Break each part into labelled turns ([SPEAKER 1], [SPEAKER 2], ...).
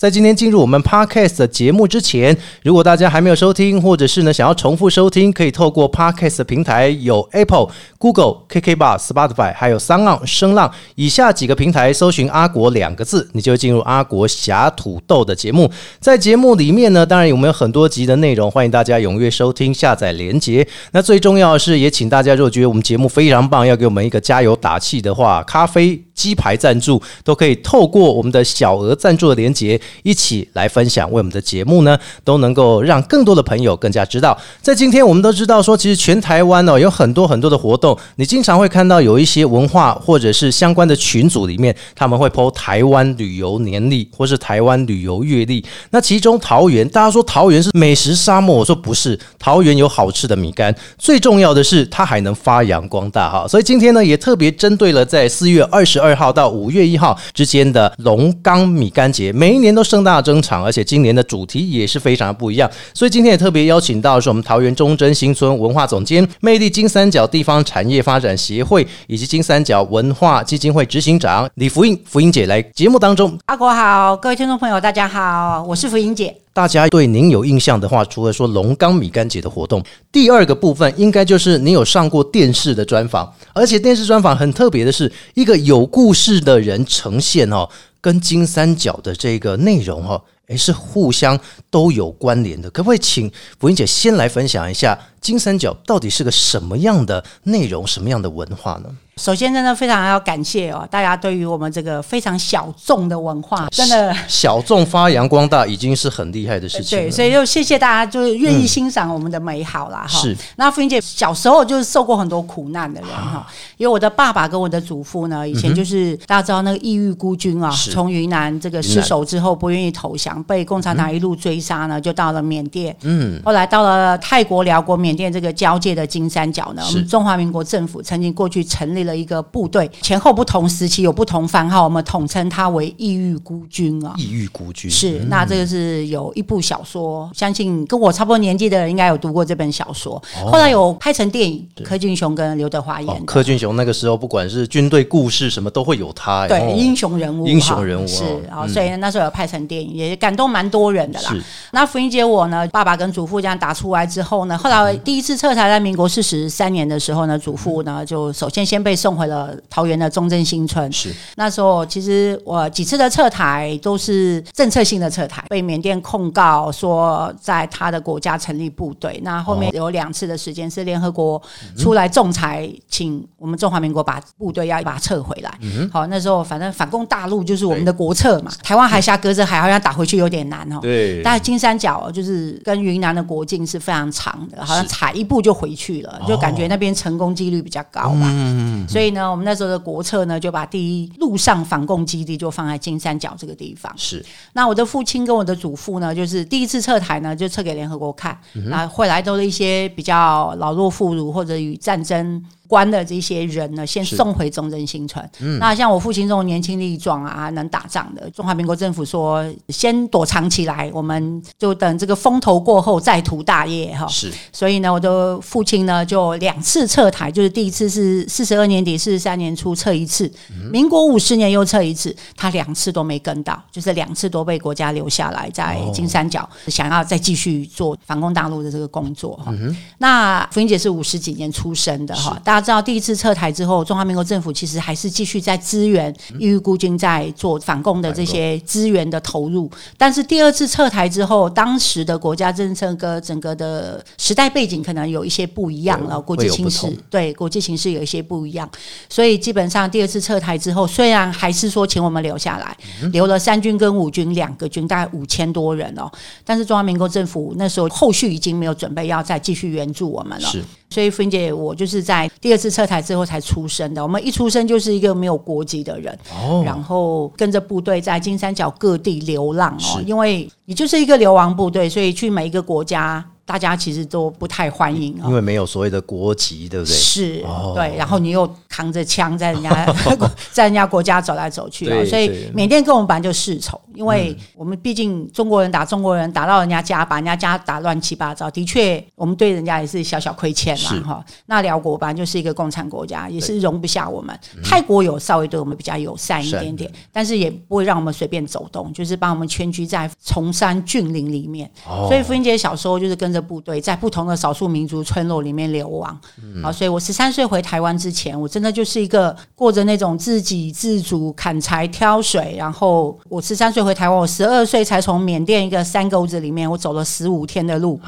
[SPEAKER 1] 在今天进入我们 podcast 的节目之前，如果大家还没有收听，或者是呢想要重复收听，可以透过 podcast 的平台有 Apple、Google、KK Bar、Spotify，还有三浪声浪以下几个平台搜寻“阿国”两个字，你就会进入阿国侠土豆的节目。在节目里面呢，当然我们有很多集的内容，欢迎大家踊跃收听、下载连接。那最重要的是，也请大家如果觉得我们节目非常棒，要给我们一个加油打气的话，咖啡。鸡排赞助都可以透过我们的小额赞助的连接一起来分享，为我们的节目呢都能够让更多的朋友更加知道。在今天我们都知道说，其实全台湾哦有很多很多的活动，你经常会看到有一些文化或者是相关的群组里面，他们会 po 台湾旅游年历或是台湾旅游月历。那其中桃园，大家说桃园是美食沙漠，我说不是，桃园有好吃的米干，最重要的是它还能发扬光大哈。所以今天呢也特别针对了在四月二十二。号到五月一号之间的龙岗米干节，每一年都盛大登场，而且今年的主题也是非常的不一样。所以今天也特别邀请到是我们桃园中贞新村文化总监、魅力金三角地方产业发展协会以及金三角文化基金会执行长李福英福英姐来节目当中。
[SPEAKER 2] 阿国好，各位听众朋友大家好，我是福英姐。
[SPEAKER 1] 大家对您有印象的话，除了说龙岗米干节的活动，第二个部分应该就是你有上过电视的专访，而且电视专访很特别的是，一个有故事的人呈现哦，跟金三角的这个内容哦，诶是互相都有关联的。可不可以请福英姐先来分享一下金三角到底是个什么样的内容、什么样的文化呢？
[SPEAKER 2] 首先，真的非常要感谢哦，大家对于我们这个非常小众的文化，真的
[SPEAKER 1] 小众发扬光大已经是很厉害的事情。
[SPEAKER 2] 对，所以就谢谢大家，就是愿意欣赏我们的美好啦。
[SPEAKER 1] 哈。是。
[SPEAKER 2] 那福英姐小时候就是受过很多苦难的人哈，因为我的爸爸跟我的祖父呢，以前就是大家知道那个异域孤军啊，从云南这个失守之后不愿意投降，被共产党一路追杀呢，就到了缅甸。嗯。后来到了泰国、辽国、缅甸这个交界的金三角呢，我们中华民国政府曾经过去成立了。一个部队前后不同时期有不同番号，我们统称它为异域孤军啊。
[SPEAKER 1] 异域孤军
[SPEAKER 2] 是那这个是有一部小说，相信跟我差不多年纪的人应该有读过这本小说。后来有拍成电影，柯俊雄跟刘德华演。
[SPEAKER 1] 柯俊雄那个时候不管是军队故事什么都会有他，
[SPEAKER 2] 对英雄人物，
[SPEAKER 1] 英雄人物
[SPEAKER 2] 是啊，所以那时候有拍成电影，也感动蛮多人的啦。那福英姐我呢，爸爸跟祖父这样打出来之后呢，后来第一次撤台在民国四十三年的时候呢，祖父呢就首先先被。送回了桃园的中正新村。
[SPEAKER 1] 是
[SPEAKER 2] 那时候，其实我几次的撤台都是政策性的撤台，被缅甸控告说在他的国家成立部队。那后面有两次的时间是联合国出来仲裁，请我们中华民国把部队要把它撤回来。好，那时候反正反攻大陆就是我们的国策嘛。台湾海峡隔着海，好像打回去有点难哦。
[SPEAKER 1] 对。
[SPEAKER 2] 但是金三角就是跟云南的国境是非常长的，好像踩一步就回去了，就感觉那边成功几率比较高嘛。嗯。所以呢，我们那时候的国策呢，就把第一陆上反共基地就放在金三角这个地方。
[SPEAKER 1] 是，
[SPEAKER 2] 那我的父亲跟我的祖父呢，就是第一次撤台呢，就撤给联合国看，那后来都是一些比较老弱妇孺或者与战争。关的这些人呢，先送回中正新村。那像我父亲这种年轻力壮啊，能打仗的，中华民国政府说先躲藏起来，我们就等这个风头过后再图大业哈。
[SPEAKER 1] 是，
[SPEAKER 2] 所以呢，我的父亲呢就两次撤台，就是第一次是四十二年底、四十三年初撤一次，民国五十年又撤一次，他两次都没跟到，就是两次都被国家留下来在金三角，想要再继续做反攻大陆的这个工作哈。那福英姐是五十几年出生的哈，大。知道第一次撤台之后，中华民国政府其实还是继续在支援异域孤军在做反共的这些资源的投入。但是第二次撤台之后，当时的国家政策跟整个的时代背景可能有一些不一样了，国际形势对国际形势有一些不一样。所以基本上第二次撤台之后，虽然还是说请我们留下来，留了三军跟五军两个军，大概五千多人哦。但是中华民国政府那时候后续已经没有准备要再继续援助我们了。所以，芬姐，我就是在第二次撤台之后才出生的。我们一出生就是一个没有国籍的人，然后跟着部队在金三角各地流浪哦。因为你就是一个流亡部队，所以去每一个国家。大家其实都不太欢迎啊、
[SPEAKER 1] 因为没有所谓的国籍，对不对？
[SPEAKER 2] 是
[SPEAKER 1] 哦，
[SPEAKER 2] 对，然后你又扛着枪在人家 在人家国家走来走去啊、所以缅甸跟我们本来就世仇，因为我们毕竟中国人打中国人，打到人家家，把人家家打乱七八糟，的确我们对人家也是小小亏欠
[SPEAKER 1] 是
[SPEAKER 2] 啦哈。那辽国本来就是一个共产国家，也是容不下我们。泰国有稍微对我们比较友善一点点，但是也不会让我们随便走动，就是把我们圈居在崇山峻岭里面。
[SPEAKER 1] 哦
[SPEAKER 2] 所以福英姐小时候就是跟着部队，在不同的少数民族村落里面流亡。好，所以我十三岁回台湾之前，我真的就是一个过着那种自给自足、砍柴挑水。然后我十三岁回台湾，我十二岁才从缅甸一个山沟子里面，我走了十五天的路，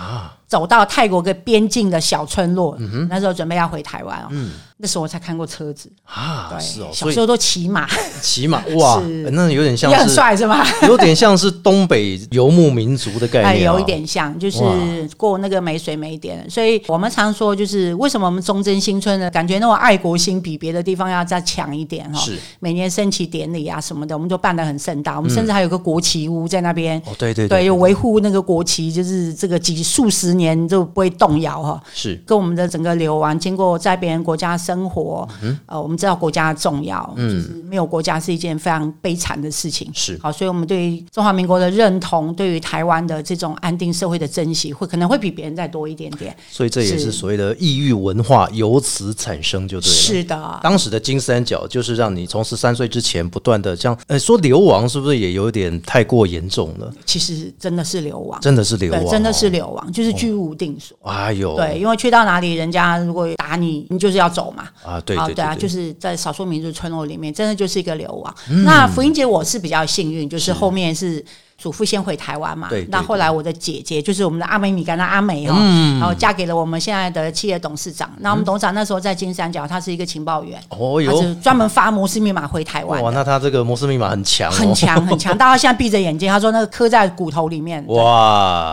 [SPEAKER 2] 走到泰国个边境的小村落。那时候准备要回台湾哦，那时候我才看过车子。
[SPEAKER 1] 啊，
[SPEAKER 2] 对，
[SPEAKER 1] 是哦，
[SPEAKER 2] 小时候都骑马，
[SPEAKER 1] 骑马哇
[SPEAKER 2] 是，
[SPEAKER 1] 那有点像
[SPEAKER 2] 也很帅是吗？
[SPEAKER 1] 有点像是东北游牧民族的概
[SPEAKER 2] 哎，
[SPEAKER 1] 念、哦，
[SPEAKER 2] 有一点像，就是过那个没水没电，所以我们常说，就是为什么我们忠贞新村的感觉那种爱国心比别的地方要再强一点哈、
[SPEAKER 1] 是
[SPEAKER 2] 每年升旗典礼啊什么的，我们都办得很盛大，我们甚至还有个国旗屋在那边。
[SPEAKER 1] 哦，对对
[SPEAKER 2] 对，有维护那个国旗，就是这个几数十年就不会动摇哈。
[SPEAKER 1] 是
[SPEAKER 2] 跟我们的整个流亡，经过在别人国家生活，
[SPEAKER 1] 嗯
[SPEAKER 2] 呃，我们知道国家的重要，就是没有国家是一件非常悲惨的事情。
[SPEAKER 1] 是
[SPEAKER 2] 好，所以我们对于中华民国的认同，对于台湾的这种安定社会的珍惜，会可能会比别人再多一点点。
[SPEAKER 1] 所以这也是
[SPEAKER 2] 是
[SPEAKER 1] 所谓的异域文化由此产生，就对了。
[SPEAKER 2] 是的，
[SPEAKER 1] 当时的金三角就是让你从十三岁之前不断的这样，呃，说流亡是不是也有点太过严重了？
[SPEAKER 2] 其实真的是流亡，
[SPEAKER 1] 真的是流亡、
[SPEAKER 2] 真的是流亡，就是居无定所。
[SPEAKER 1] 哎呦，
[SPEAKER 2] 对，因为去到哪里，人家如果打你，你就是要走嘛。
[SPEAKER 1] 啊，对
[SPEAKER 2] 啊，
[SPEAKER 1] 对
[SPEAKER 2] 对啊，就是在少数民族村落里面，真的就是一个流亡。那福音姐我是比较幸运，就是后面是。祖父先回台湾嘛
[SPEAKER 1] 对对，
[SPEAKER 2] 那后来我的姐姐就是我们的阿美米干的阿美哈，然后嫁给了我们现在的企业董事长。那我们董事长那时候在金三角，他是一个情报员，他
[SPEAKER 1] 哦哟，
[SPEAKER 2] 是专门发摩斯密码回台湾
[SPEAKER 1] 哇，那他这个摩斯密码很强、哦，
[SPEAKER 2] 很强很强。大家现在闭着眼睛，他说那个刻在骨头里面。
[SPEAKER 1] 哇，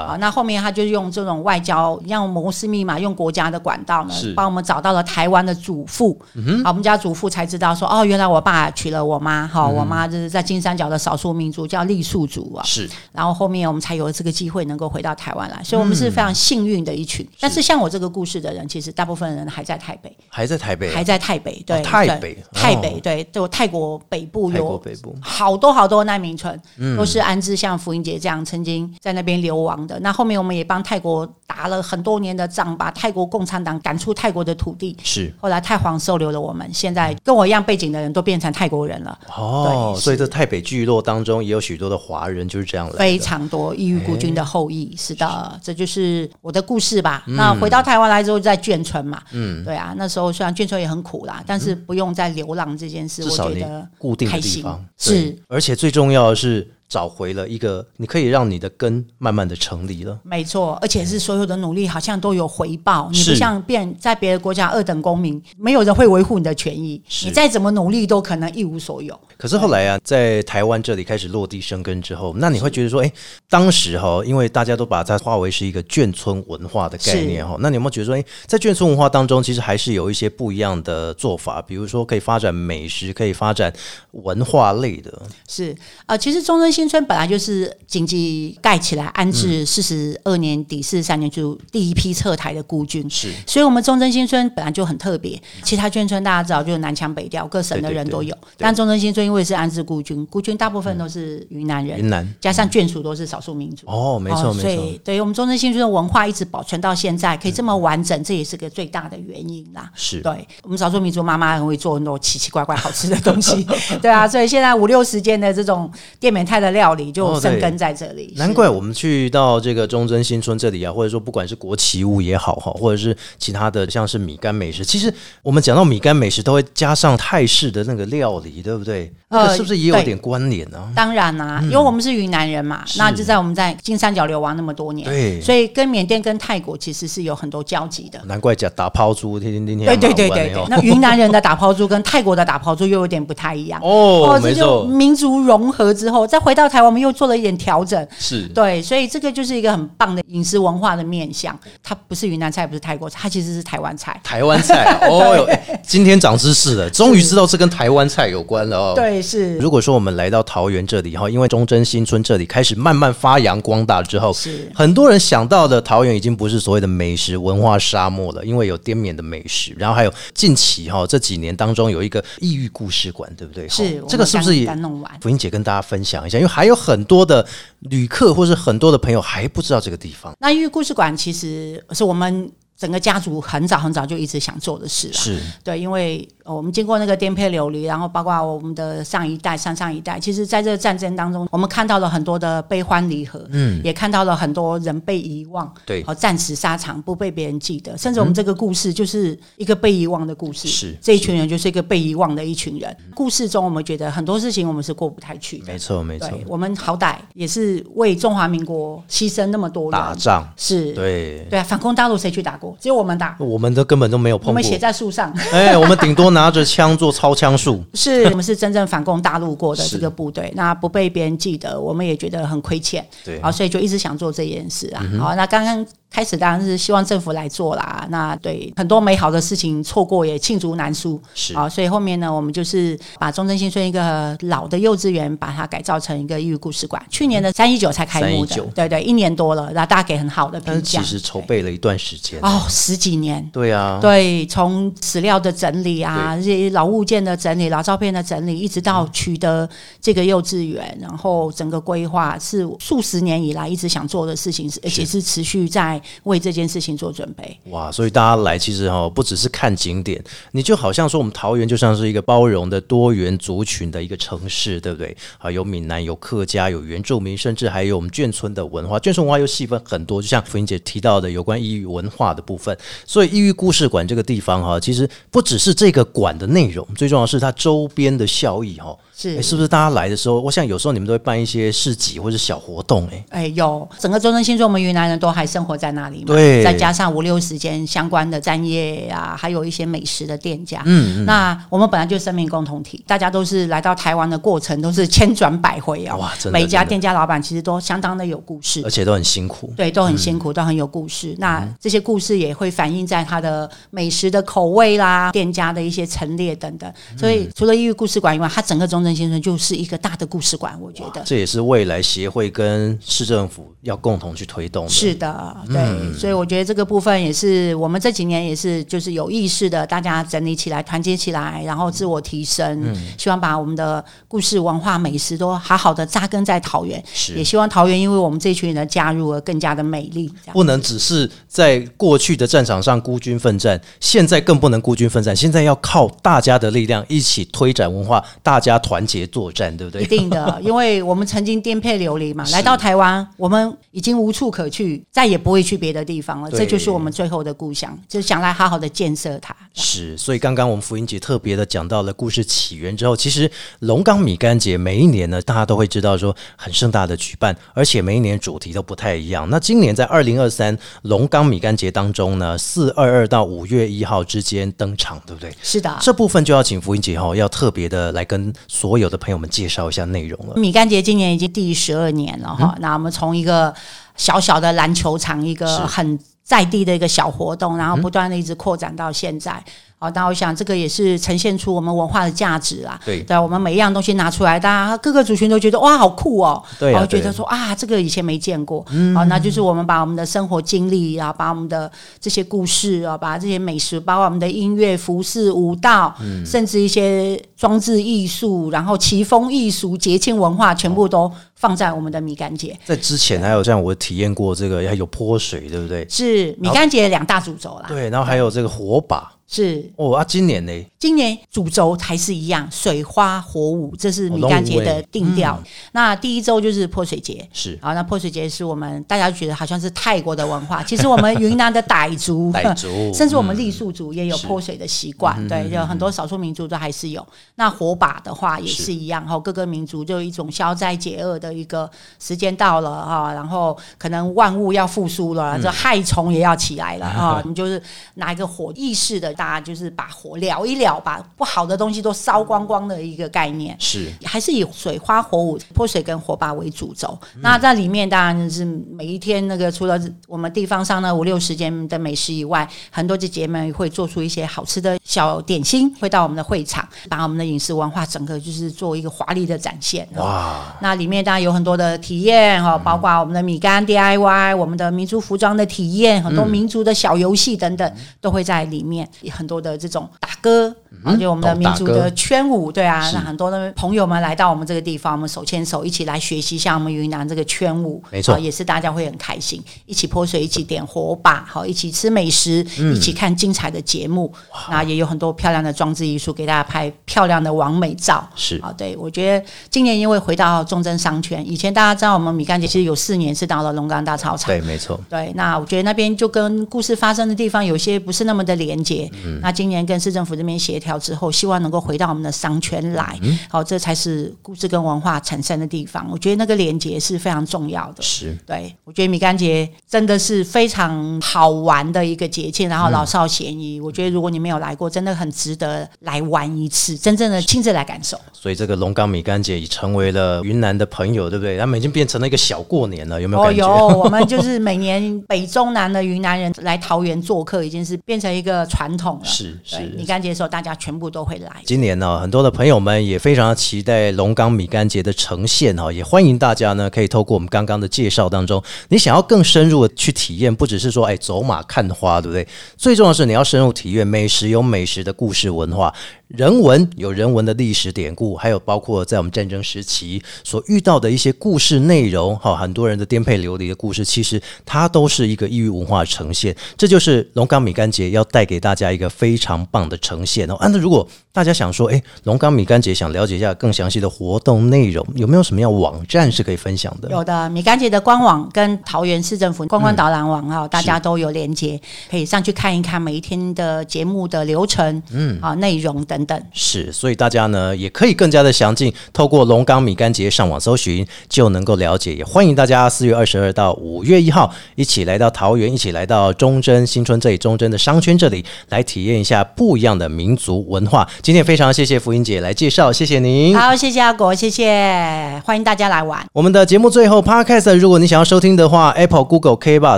[SPEAKER 2] 啊，那后面他就用这种外交，用摩斯密码，用国家的管道呢
[SPEAKER 1] 是，
[SPEAKER 2] 帮我们找到了台湾的祖父。好，我们家祖父才知道说，哦，原来我爸娶了我妈，哈、我妈就是在金三角的少数民族叫傈僳族啊。
[SPEAKER 1] 是
[SPEAKER 2] 然后后面我们才有这个机会能够回到台湾来，所以我们是非常幸运的一群。
[SPEAKER 1] 嗯
[SPEAKER 2] 但是像我这个故事的人，其实大部分人还在台北，
[SPEAKER 1] 还在台北啊、
[SPEAKER 2] 还在台北，对，
[SPEAKER 1] 哦台
[SPEAKER 2] 对
[SPEAKER 1] 北
[SPEAKER 2] 台
[SPEAKER 1] 哦。
[SPEAKER 2] 北对，就泰国北部
[SPEAKER 1] 泰国
[SPEAKER 2] 有
[SPEAKER 1] 北部。嗯
[SPEAKER 2] 好多好多难民村，都是安置像福音姐这样曾经在那边流亡的。那后面我们也帮泰国打了很多年的仗，把泰国共产党赶出泰国的土地。
[SPEAKER 1] 是。
[SPEAKER 2] 后来太皇收留了我们，现在跟我一样背景的人都变成泰国人了，
[SPEAKER 1] 哦，
[SPEAKER 2] 对
[SPEAKER 1] 所以这台北聚落当中也有许多的华人就是这样来的，
[SPEAKER 2] 非常多异域孤军的后裔。是的，这就是我的故事吧。那回到台湾来之后，在眷村嘛，嗯，对啊，那时候虽然眷村也很苦啦，但是不用再流浪这件事，我觉得
[SPEAKER 1] 固定的
[SPEAKER 2] 开心。
[SPEAKER 1] 地方。
[SPEAKER 2] 是。
[SPEAKER 1] 而且最重要的是找回了一个你可以让你的根慢慢的成立了。
[SPEAKER 2] 没错，而且是所有的努力好像都有回报。你
[SPEAKER 1] 是
[SPEAKER 2] 不像变在别的国家二等公民，没有人会维护你的权益，
[SPEAKER 1] 是
[SPEAKER 2] 你再怎么努力都可能一无所有。
[SPEAKER 1] 可是后来啊，在台湾这里开始落地生根之后，那你会觉得说，哎，当时哈，因为大家都把它划为是一个眷村文化的概念哈，那你有没有觉得说，哎，在眷村文化当中，其实还是有一些不一样的做法，比如说可以发展美食，可以发展文化类的，
[SPEAKER 2] 是呃，其实中正新村本来就是紧急盖起来安
[SPEAKER 1] 嗯。
[SPEAKER 2] 置四十二年底、四十三年就第一批撤台的孤军，
[SPEAKER 1] 是。
[SPEAKER 2] 所以我们中正新村本来就很特别。其他眷村大家知道，就是南腔北调，各省的人都有。但中正新村因为是安置孤军，孤军大部分都是云南人，
[SPEAKER 1] 云南。
[SPEAKER 2] 加上眷属都是少数民族。
[SPEAKER 1] 哦，没错没错，
[SPEAKER 2] 以对于我们中正新村的文化一直保存到现在，可以这么完整，这也是个最大的原因啦。
[SPEAKER 1] 是。
[SPEAKER 2] 对我们少数民族妈妈很会做很多奇奇怪怪好吃的东西，对啊，所以现在五六十间的这种店美泰的料理就生根在这里。
[SPEAKER 1] 难怪我们去到这个中贞新村这里啊，或者说不管是国旗屋也好哈，或者是其他的像是米干美食，其实我们讲到米干美食都会加上泰式的那个料理，对不对？那个
[SPEAKER 2] 呃
[SPEAKER 1] 是不是也有点关联呢、
[SPEAKER 2] 当然啦、因为我们是云南人嘛，那就在我们在金三角流亡那么多年，
[SPEAKER 1] 对
[SPEAKER 2] 所以跟缅甸跟泰国其实是有很多交集的。
[SPEAKER 1] 难怪讲打抛猪，天天天天
[SPEAKER 2] 对对对对对，那云南人的打抛猪跟泰国的打抛猪又有点不太一样。
[SPEAKER 1] 哦，
[SPEAKER 2] 这就，民族融合之后，再回到到台湾，我们又做了一点调整。
[SPEAKER 1] 是
[SPEAKER 2] 对，所以这个就是一个很棒的饮食文化的面向。它不是云南菜，不是泰国菜，它其实是台湾菜。
[SPEAKER 1] 台湾菜啊 哦哟、哎今天长知识了，终于知道这跟台湾菜有关了哦。。
[SPEAKER 2] 对，是
[SPEAKER 1] 如果说我们来到桃园这里哈，因为忠贞新村这里开始慢慢发扬光大之后，
[SPEAKER 2] 是
[SPEAKER 1] 很多人想到的桃园已经不是所谓的美食文化沙漠了，因为有滇缅的美食，然后还有近期哈这几年当中有一个异域故事馆，对不对？
[SPEAKER 2] 是
[SPEAKER 1] 这个是不是也
[SPEAKER 2] 弄完
[SPEAKER 1] 福英姐跟大家分享一下？因为还有很多的旅客或是很多的朋友还不知道这个地方。
[SPEAKER 2] 那因为故事馆其实是我们整个家族很早很早就一直想做的事了。
[SPEAKER 1] 是
[SPEAKER 2] 对，因为呃我们经过那个颠沛流离，然后包括我们的上一代、上上一代，其实在这个战争当中，我们看到了很多的悲欢离合，嗯，也看到了很多人被遗忘，
[SPEAKER 1] 对
[SPEAKER 2] 好战死沙场，不被别人记得，甚至我们这个故事就是一个被遗忘的故事，
[SPEAKER 1] 是
[SPEAKER 2] 这一群人就是一个被遗忘的一群人。故事中，我们觉得很多事情我们是过不太去的。
[SPEAKER 1] 没错，没错，
[SPEAKER 2] 对，我们好歹也是为中华民国牺牲那么多人，
[SPEAKER 1] 打仗
[SPEAKER 2] 是，
[SPEAKER 1] 对。
[SPEAKER 2] 对啊，反攻大陆谁去打过？只有我们打，
[SPEAKER 1] 我们都根本都没有碰过。
[SPEAKER 2] 我们写，在树上。
[SPEAKER 1] 哎，我们顶多拿着枪做超枪术，
[SPEAKER 2] 是 我们是真正反攻大陆过的这个部队，那不被别人记得，我们也觉得很亏欠，
[SPEAKER 1] 对，
[SPEAKER 2] 啊，所以就一直想做这件事啊。
[SPEAKER 1] 嗯
[SPEAKER 2] 好，那刚刚开始当然是希望政府来做啦。那对很多美好的事情错过也罄竹难书，
[SPEAKER 1] 是。
[SPEAKER 2] 啊，所以后面呢，我们就是把中正新村一个老的幼稚园，把它改造成一个寓故事馆。去年的三一九才开幕的
[SPEAKER 1] 319，
[SPEAKER 2] 对对，一年多了，然后大家给很好的评价。
[SPEAKER 1] 其实筹备了一段时间，
[SPEAKER 2] 哦，十几年，
[SPEAKER 1] 对啊，
[SPEAKER 2] 对，从史料的整理啊，这些老物件的整理、老照片的整理，一直到取得这个幼稚园，然后整个规划是数十年以来一直想做的事情，是而且是持续在为这件事情做准备。
[SPEAKER 1] 哇，所以大家来其实哈、不只是看景点，你就好像说我们桃园就像是一个包容的多元族群的一个城市，对不对？啊，有闽南，有客家，有原住民，甚至还有我们眷村的文化。眷村文化又细分很多，就像福英姐提到的有关异域文化的部分。所以异域故事馆这个地方哈、其实不只是这个馆的内容，最重要的是它周边的效益哈、
[SPEAKER 2] 是。
[SPEAKER 1] 诶是不是大家来的时候，我想有时候你们都会办一些市集或者小活动、哎，
[SPEAKER 2] 哎，有。整个中正新村，我们云南人都还生活在那里嘛，
[SPEAKER 1] 对。
[SPEAKER 2] 再加上五六十间相关的站业啊，还有一些美食的店家，嗯，那我们本来就是生命共同体，大家都是来到台湾的过程都是千转百回啊，
[SPEAKER 1] 哇真的
[SPEAKER 2] 每一家店家老板其实都相当的有故事。
[SPEAKER 1] 而，且都很辛苦。
[SPEAKER 2] 对，都很辛苦，都很有故事。那这些故事也会反映在他的美食的口味啦、店家的一些陈列等等。所以除了异域故事馆以外，它整个中正新村就是一个大的故事馆，我觉得。
[SPEAKER 1] 这也是未来协会跟市政府要共同去推动的。
[SPEAKER 2] 是的，对，所以我觉得这个部分也是我们这几年也是就是有意识的，大家整理起来、团结起来，然后自我提升，希望把我们的故事、文化、美食都好好的扎根在桃园，
[SPEAKER 1] 是
[SPEAKER 2] 也希望桃园因为我们这群人的加入而更加的美丽。
[SPEAKER 1] 不能只是在过去的战场上孤军奋战，现在更不能孤军奋战，现在要靠大家的力量一起推展文化，大家团结作战，对不对一？
[SPEAKER 2] 定的，因为我们曾经颠沛流离嘛，来到台湾，我们已经无处可去，再也不会去别的地方了。这就是我们最后的故乡，就想来好好的建设它。
[SPEAKER 1] 是，所以刚刚我们福音节特别的讲到了故事起源之后，其实龙岗米干节每一年呢，大家都会知道说很盛大的举办，而且每一年主题都不太一样。那今年在二零二三龙岗米干节当中呢，四二二到五月一号之间登场，对不对？
[SPEAKER 2] 是的，
[SPEAKER 1] 这部分就要请福音姐哈，要特别的来跟所有的朋友们介绍一下内容了。
[SPEAKER 2] 米干节今年已经第十二年了哈、那我们从一个小小的篮球场，一个很在地的一个小活动，然后不断的一直扩展到现在。好，那我想这个也是呈现出我们文化的价值啦。
[SPEAKER 1] 对
[SPEAKER 2] 对，我们每一样东西拿出来，大家各个族群都觉得哇，好酷哦。
[SPEAKER 1] 对啊
[SPEAKER 2] 然后觉得说啊，这个以前没见过。好，那就是我们把我们的生活经历啊，把我们的这些故事啊，把这些美食，包括我们的音乐、服饰、舞蹈，甚至一些装置艺术，然后奇风异俗、节庆文化，全部都放在我们的米干节。
[SPEAKER 1] 在之前还有像我体验过这个，还有泼水，对不对？
[SPEAKER 2] 是米干节两大主轴啦。
[SPEAKER 1] 对，然后还有这个火把
[SPEAKER 2] 是。
[SPEAKER 1] 哦啊，今年呢，
[SPEAKER 2] 今年主轴还是一样，水花火舞，这是米干节的定调。那第一周就是泼水节。
[SPEAKER 1] 是。
[SPEAKER 2] 啊，那泼水节是我们大家觉得好像是泰国的文化，其实我们云南的傣族、
[SPEAKER 1] 傣族
[SPEAKER 2] 甚至我们傈僳族也有泼水的习惯，对，有很多少数民族都还是有。那火把的话也是。一样，哈，各个民族就有一种消灾解厄的一个时间到了哈，然后可能万物要复苏了，这害虫也要起来了啊，你就是拿一个火意识的大家就是把火燎一燎，把不好的东西都烧光光的一个概念。
[SPEAKER 1] 是
[SPEAKER 2] 还是以水花火舞、泼水跟火把为主轴。那在里面当然是每一天那个除了我们地方上的五六十间的美食以外，很多姐姐们会做出一些好吃的小点心，会到我们的会场，把我们的饮食文化整个就是做一个华丽的展现。
[SPEAKER 1] 哇，
[SPEAKER 2] 那里面当然有很多的体验哈，包括我们的米干 DIY、我们的民族服装的体验，很多民族的小游戏等等都会在里面。很多的这种打歌，而且我们的民族的圈舞，对啊，那很多的朋友们来到我们这个地方，我们手牵手一起来学习一下我们云南这个圈舞，
[SPEAKER 1] 没错，
[SPEAKER 2] 也是大家会很开心，一起泼水，一起点火把，好，一起吃美食，一起看精彩的节目。那也有很多漂亮的装置艺术，给大家拍漂亮的完美照。
[SPEAKER 1] 是
[SPEAKER 2] 啊，对我觉得今年因为回到中正商圈，以前大家知道我们米干节其实有四年是到了龙岗大操场，
[SPEAKER 1] 对，没错，
[SPEAKER 2] 对。那我觉得那边就跟故事发生的地方有些不是那么的连接。那今年跟市政府这边协调之后，希望能够回到我们的商圈来，好，这才是故事跟文化产生的地方。我觉得那个连接是非常重要的。
[SPEAKER 1] 是，
[SPEAKER 2] 对我觉得米干节真的是非常好玩的一个节庆，然后老少咸宜。我觉得如果你没有来过，真的很值得来玩一次，真正的亲自来感受。
[SPEAKER 1] 所以这个龙岗米干节已成为了云南的朋友，对不对？他们已经变成了一个小过年了，有没有感觉？
[SPEAKER 2] 有，我们就是每年北中南的云南人来桃园做客，已经是变成一个传统了。
[SPEAKER 1] 是是。
[SPEAKER 2] 米干节的时候，大家全部都会来。
[SPEAKER 1] 今年呢，很多的朋友们也非常期待龙岗米干节的呈现哈，也欢迎大家呢可以透过我们刚刚的介绍当中，你想要更深入的去体验，不只是说哎走马看花，对不对？最重要的是你要深入体验美食，有美食的故事文化。人文有人文的历史典故，还有包括在我们战争时期所遇到的一些故事内容，哈，很多人的颠沛流离的故事，其实它都是一个异域文化呈现。这就是龙岗米干节要带给大家一个非常棒的呈现哦。啊，那如果大家想说，哎，龙岗米干节想了解一下更详细的活动内容，有没有什么样网站是可以分享的？
[SPEAKER 2] 有的，米干节的官网跟桃园市政府观光导览网哈，大家都有连接，可以上去看一看每一天的节目的流程，嗯，啊，内容等。等等
[SPEAKER 1] 是，所以大家呢也可以更加的详尽，透过龙岗米干节上网搜寻就能够了解。也欢迎大家四月二十二到五月一号一起来到桃园，一起来到忠贞新村这里，忠贞的商圈这里来体验一下不一样的民族文化。今天非常谢谢福音姐来介绍，谢谢您。
[SPEAKER 2] 好，谢谢阿国，谢谢，欢迎大家来玩。
[SPEAKER 1] 我们的节目最后 Podcast，如果你想要收听的话，Apple、Google、K 吧、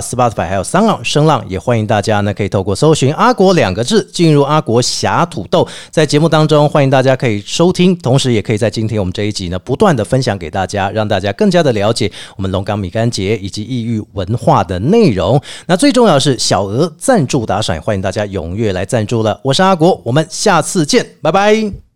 [SPEAKER 1] Spotify 还有三浪声浪，也欢迎大家呢可以透过搜寻阿国两个字进入阿国侠土豆，在节目当中，欢迎大家可以收听，同时也可以在今天我们这一集呢，不断的分享给大家，让大家更加的了解我们龙岗米干节以及异域文化的内容。那最重要是小额赞助打赏，欢迎大家踊跃来赞助了。我是阿国，我们下次见，拜拜。